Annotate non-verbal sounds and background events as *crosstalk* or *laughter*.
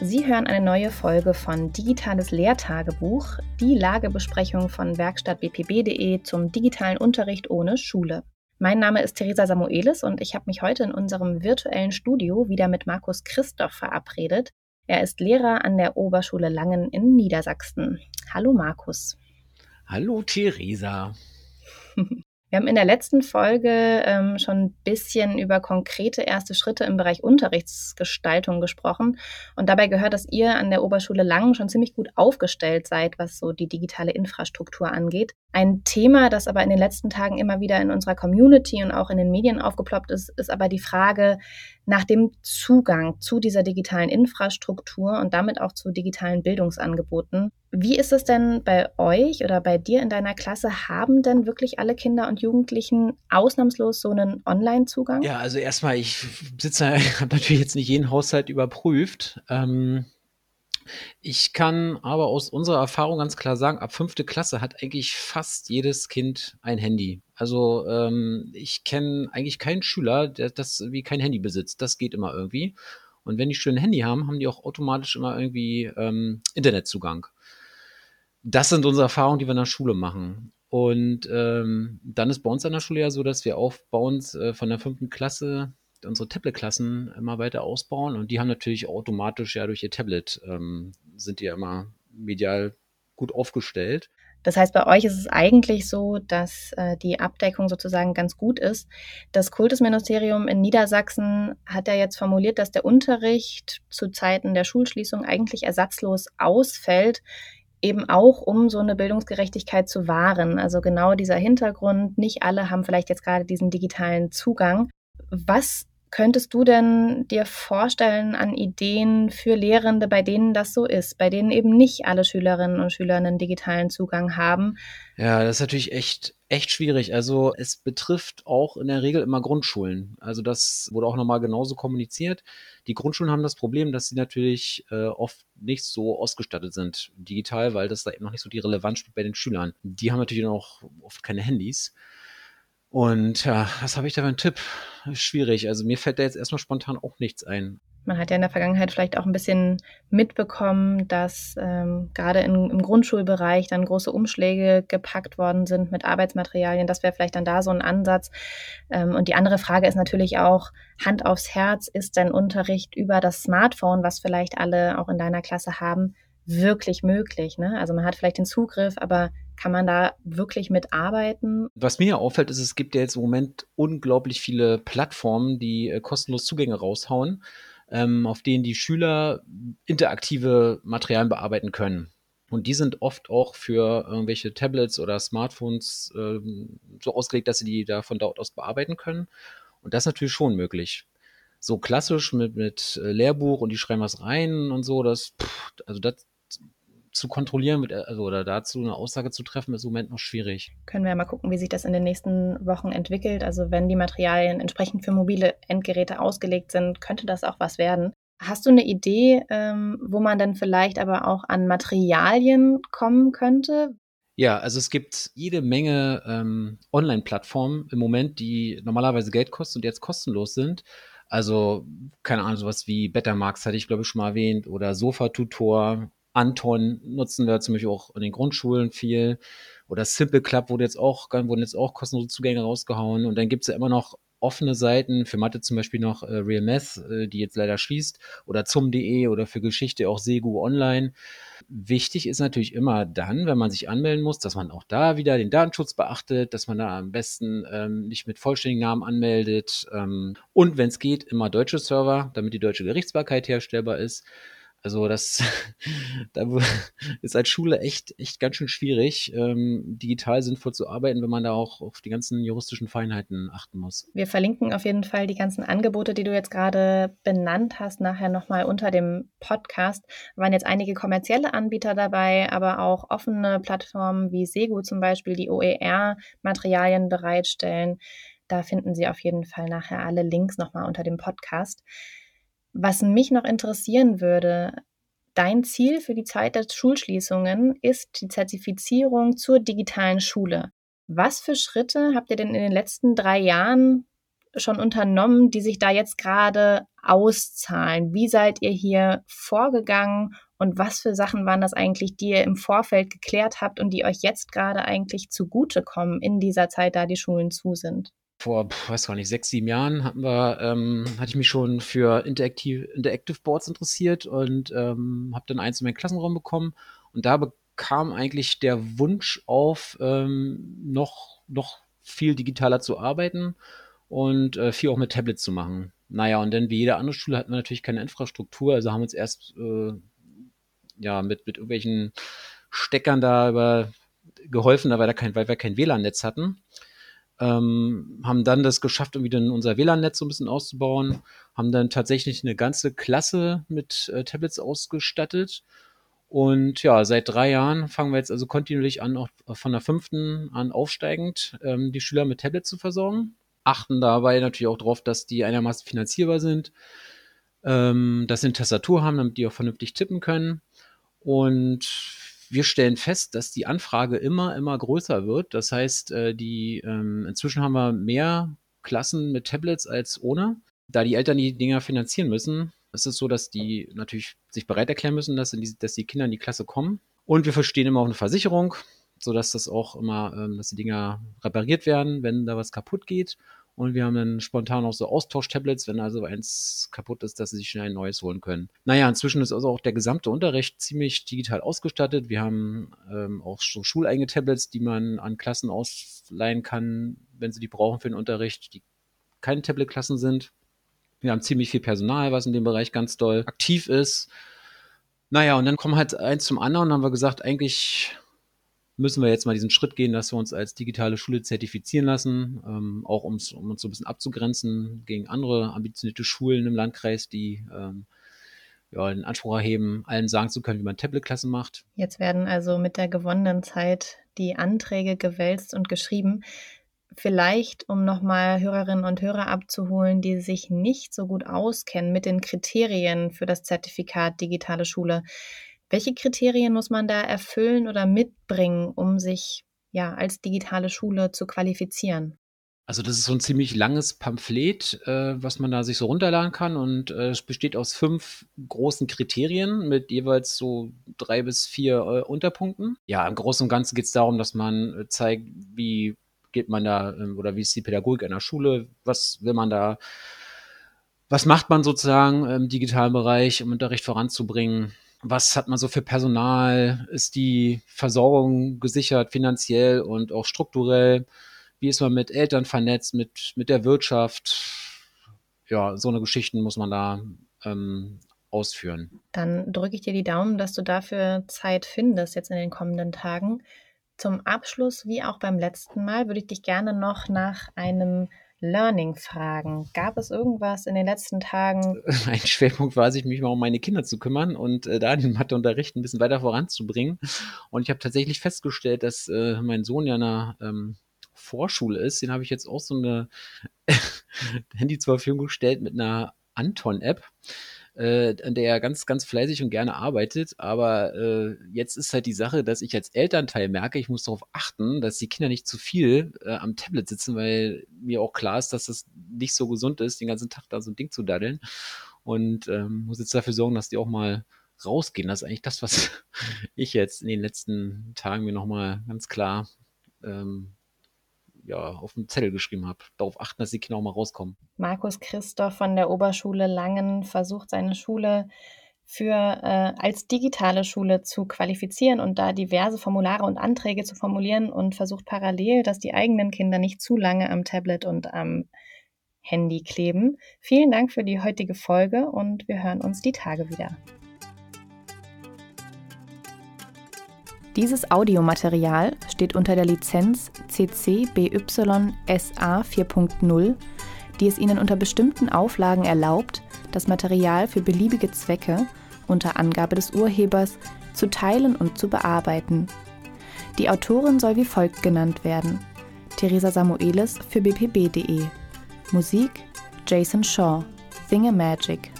Sie hören eine neue Folge von Digitales Lehrtagebuch, die Lagebesprechung von Werkstatt bpb.de zum digitalen Unterricht ohne Schule. Mein Name ist Theresa Samuelis und ich habe mich heute in unserem virtuellen Studio wieder mit Markus Christoph verabredet. Er ist Lehrer an der Oberschule Langen in Niedersachsen. Hallo Markus. Hallo Theresa. *laughs* Wir haben in der letzten Folge ähm, schon ein bisschen über konkrete erste Schritte im Bereich Unterrichtsgestaltung gesprochen. Und dabei gehört, dass ihr an der Oberschule Langen schon ziemlich gut aufgestellt seid, was so die digitale Infrastruktur angeht. Ein Thema, das aber in den letzten Tagen immer wieder in unserer Community und auch in den Medien aufgeploppt ist, ist aber die Frage nach dem Zugang zu dieser digitalen Infrastruktur und damit auch zu digitalen Bildungsangeboten. Wie ist es denn bei euch oder bei dir in deiner Klasse? Haben denn wirklich alle Kinder und Jugendlichen ausnahmslos so einen Online-Zugang? Ja, also erstmal, ich sitze, *laughs* habe natürlich jetzt nicht jeden Haushalt überprüft. Ähm, ich kann aber aus unserer Erfahrung ganz klar sagen, ab fünfte Klasse hat eigentlich fast jedes Kind ein Handy. Also ähm, ich kenne eigentlich keinen Schüler, der das wie kein Handy besitzt. Das geht immer irgendwie. Und wenn die schön ein Handy haben, haben die auch automatisch immer irgendwie ähm, Internetzugang das sind unsere Erfahrungen, die wir in der Schule machen. Und ähm, dann ist bei uns an der Schule ja so, dass wir aufbauend äh, von der fünften Klasse unsere Tablet-Klassen immer weiter ausbauen. Und die haben natürlich automatisch ja durch ihr Tablet, ähm, sind die ja immer medial gut aufgestellt. Das heißt, bei euch ist es eigentlich so, dass äh, die Abdeckung sozusagen ganz gut ist. Das Kultusministerium in Niedersachsen hat ja jetzt formuliert, dass der Unterricht zu Zeiten der Schulschließung eigentlich ersatzlos ausfällt eben auch, um so eine Bildungsgerechtigkeit zu wahren. Also genau dieser Hintergrund, nicht alle haben vielleicht jetzt gerade diesen digitalen Zugang. Was könntest du denn dir vorstellen an Ideen für Lehrende, bei denen das so ist, bei denen eben nicht alle Schülerinnen und Schüler einen digitalen Zugang haben? Ja, das ist natürlich echt, echt schwierig. Also es betrifft auch in der Regel immer Grundschulen. Also das wurde auch nochmal genauso kommuniziert. Die Grundschulen haben das Problem, dass sie natürlich äh, oft nicht so ausgestattet sind digital, weil das da eben noch nicht so die Relevanz spielt bei den Schülern. Die haben natürlich auch oft keine Handys. Und ja, was habe ich da für einen Tipp? Schwierig. Also mir fällt da jetzt erstmal spontan auch nichts ein. Man hat ja in der Vergangenheit vielleicht auch ein bisschen mitbekommen, dass ähm, gerade in, im Grundschulbereich dann große Umschläge gepackt worden sind mit Arbeitsmaterialien. Das wäre vielleicht dann da so ein Ansatz. Ähm, und die andere Frage ist natürlich auch, Hand aufs Herz, ist dein Unterricht über das Smartphone, was vielleicht alle auch in deiner Klasse haben, wirklich möglich? Ne? Also man hat vielleicht den Zugriff, aber kann man da wirklich mitarbeiten? Was mir auffällt, ist, es gibt ja jetzt im Moment unglaublich viele Plattformen, die äh, kostenlos Zugänge raushauen ähm, auf denen die Schüler interaktive Materialien bearbeiten können. Und die sind oft auch für irgendwelche Tablets oder Smartphones äh, so ausgelegt, dass sie die da von dort aus bearbeiten können. Und das ist natürlich schon möglich. So klassisch mit, mit äh, Lehrbuch und die schreiben was rein und so, das, pff, also das zu kontrollieren mit, also oder dazu eine Aussage zu treffen, ist im Moment noch schwierig. Können wir ja mal gucken, wie sich das in den nächsten Wochen entwickelt. Also wenn die Materialien entsprechend für mobile Endgeräte ausgelegt sind, könnte das auch was werden. Hast du eine Idee, ähm, wo man dann vielleicht aber auch an Materialien kommen könnte? Ja, also es gibt jede Menge ähm, Online-Plattformen im Moment, die normalerweise Geld kosten und jetzt kostenlos sind. Also, keine Ahnung, sowas wie Bettermax hatte ich, glaube ich, schon mal erwähnt, oder Sofa-Tutor Anton nutzen wir zum Beispiel auch in den Grundschulen viel. Oder Simple Club wurde jetzt auch, wurden jetzt auch kostenlose Zugänge rausgehauen. Und dann gibt es ja immer noch offene Seiten, für Mathe zum Beispiel noch äh, Real Math, äh, die jetzt leider schließt, oder zum.de oder für Geschichte auch Segu Online. Wichtig ist natürlich immer dann, wenn man sich anmelden muss, dass man auch da wieder den Datenschutz beachtet, dass man da am besten ähm, nicht mit vollständigen Namen anmeldet ähm, und wenn es geht, immer deutsche Server, damit die deutsche Gerichtsbarkeit herstellbar ist. Also das *laughs* da *laughs* ist als Schule echt, echt ganz schön schwierig, ähm, digital sinnvoll zu arbeiten, wenn man da auch auf die ganzen juristischen Feinheiten achten muss. Wir verlinken auf jeden Fall die ganzen Angebote, die du jetzt gerade benannt hast, nachher nochmal unter dem Podcast. Da waren jetzt einige kommerzielle Anbieter dabei, aber auch offene Plattformen wie Segu zum Beispiel, die OER-Materialien bereitstellen. Da finden Sie auf jeden Fall nachher alle Links nochmal unter dem Podcast. Was mich noch interessieren würde, dein Ziel für die Zeit der Schulschließungen ist die Zertifizierung zur digitalen Schule. Was für Schritte habt ihr denn in den letzten drei Jahren schon unternommen, die sich da jetzt gerade auszahlen? Wie seid ihr hier vorgegangen und was für Sachen waren das eigentlich, die ihr im Vorfeld geklärt habt und die euch jetzt gerade eigentlich zugutekommen in dieser Zeit, da die Schulen zu sind? Vor, weiß gar nicht, sechs, sieben Jahren hatten wir, ähm, hatte ich mich schon für Interactive, Interactive Boards interessiert und ähm, habe dann eins in meinen Klassenraum bekommen. Und da kam eigentlich der Wunsch auf, ähm, noch, noch viel digitaler zu arbeiten und äh, viel auch mit Tablets zu machen. Naja, und dann wie jede andere Schule hatten wir natürlich keine Infrastruktur, also haben uns erst äh, ja mit, mit irgendwelchen Steckern da über geholfen, weil, da kein, weil wir kein WLAN-Netz hatten. Ähm, haben dann das geschafft, irgendwie dann unser WLAN-Netz so ein bisschen auszubauen, haben dann tatsächlich eine ganze Klasse mit äh, Tablets ausgestattet. Und ja, seit drei Jahren fangen wir jetzt also kontinuierlich an, auch von der fünften an aufsteigend, ähm, die Schüler mit Tablets zu versorgen. Achten dabei natürlich auch darauf, dass die einigermaßen finanzierbar sind, ähm, dass sie eine Tastatur haben, damit die auch vernünftig tippen können. Und wir stellen fest, dass die Anfrage immer, immer größer wird. Das heißt, äh, die, ähm, inzwischen haben wir mehr Klassen mit Tablets als ohne. Da die Eltern die Dinger finanzieren müssen, ist es so, dass die natürlich sich bereit erklären müssen, dass, die, dass die Kinder in die Klasse kommen. Und wir verstehen immer auch eine Versicherung, sodass das auch immer, ähm, dass die Dinger repariert werden, wenn da was kaputt geht. Und wir haben dann spontan auch so Austauschtablets, wenn also eins kaputt ist, dass sie sich schnell ein neues holen können. Naja, inzwischen ist also auch der gesamte Unterricht ziemlich digital ausgestattet. Wir haben ähm, auch so schuleigene Tablets, die man an Klassen ausleihen kann, wenn sie die brauchen für den Unterricht, die keine Tablet-Klassen sind. Wir haben ziemlich viel Personal, was in dem Bereich ganz doll aktiv ist. Naja, und dann kommen halt eins zum anderen und haben wir gesagt, eigentlich müssen wir jetzt mal diesen Schritt gehen, dass wir uns als digitale Schule zertifizieren lassen, ähm, auch um uns so ein bisschen abzugrenzen gegen andere ambitionierte Schulen im Landkreis, die ähm, ja, den Anspruch erheben, allen sagen zu können, wie man Tablet-Klassen macht. Jetzt werden also mit der gewonnenen Zeit die Anträge gewälzt und geschrieben. Vielleicht, um nochmal Hörerinnen und Hörer abzuholen, die sich nicht so gut auskennen mit den Kriterien für das Zertifikat Digitale Schule. Welche Kriterien muss man da erfüllen oder mitbringen, um sich ja als digitale Schule zu qualifizieren? Also das ist so ein ziemlich langes Pamphlet, äh, was man da sich so runterladen kann und äh, es besteht aus fünf großen Kriterien mit jeweils so drei bis vier äh, Unterpunkten. Ja, im Großen und Ganzen geht es darum, dass man äh, zeigt, wie geht man da ähm, oder wie ist die Pädagogik einer Schule, was will man da, was macht man sozusagen im digitalen Bereich, um Unterricht voranzubringen was hat man so für Personal? Ist die Versorgung gesichert finanziell und auch strukturell? Wie ist man mit Eltern vernetzt, mit, mit der Wirtschaft? Ja, so eine Geschichten muss man da ähm, ausführen. Dann drücke ich dir die Daumen, dass du dafür Zeit findest jetzt in den kommenden Tagen. Zum Abschluss, wie auch beim letzten Mal, würde ich dich gerne noch nach einem Learning-Fragen. Gab es irgendwas in den letzten Tagen? *laughs* Ein Schwerpunkt war, sich mich mal um meine Kinder zu kümmern und äh, da den Matheunterricht ein bisschen weiter voranzubringen. Und ich habe tatsächlich festgestellt, dass äh, mein Sohn ja in einer ähm, Vorschule ist. Den habe ich jetzt auch so eine *laughs* Handy zur Verfügung gestellt mit einer Anton-App äh, an der er ganz, ganz fleißig und gerne arbeitet. Aber äh, jetzt ist halt die Sache, dass ich als Elternteil merke, ich muss darauf achten, dass die Kinder nicht zu viel äh, am Tablet sitzen, weil mir auch klar ist, dass das nicht so gesund ist, den ganzen Tag da so ein Ding zu daddeln. Und ähm, muss jetzt dafür sorgen, dass die auch mal rausgehen. Das ist eigentlich das, was *laughs* ich jetzt in den letzten Tagen mir nochmal ganz klar ähm, ja, auf dem Zettel geschrieben habe. Darauf achten, dass Kinder auch mal rauskommen. Markus Christoph von der Oberschule Langen versucht seine Schule für äh, als digitale Schule zu qualifizieren und da diverse Formulare und Anträge zu formulieren und versucht parallel, dass die eigenen Kinder nicht zu lange am Tablet und am Handy kleben. Vielen Dank für die heutige Folge und wir hören uns die Tage wieder. Dieses Audiomaterial steht unter der Lizenz CC BY SA 4.0, die es Ihnen unter bestimmten Auflagen erlaubt, das Material für beliebige Zwecke unter Angabe des Urhebers zu teilen und zu bearbeiten. Die Autorin soll wie folgt genannt werden: Theresa Samuelis für bpb.de. Musik Jason Shaw, Magic.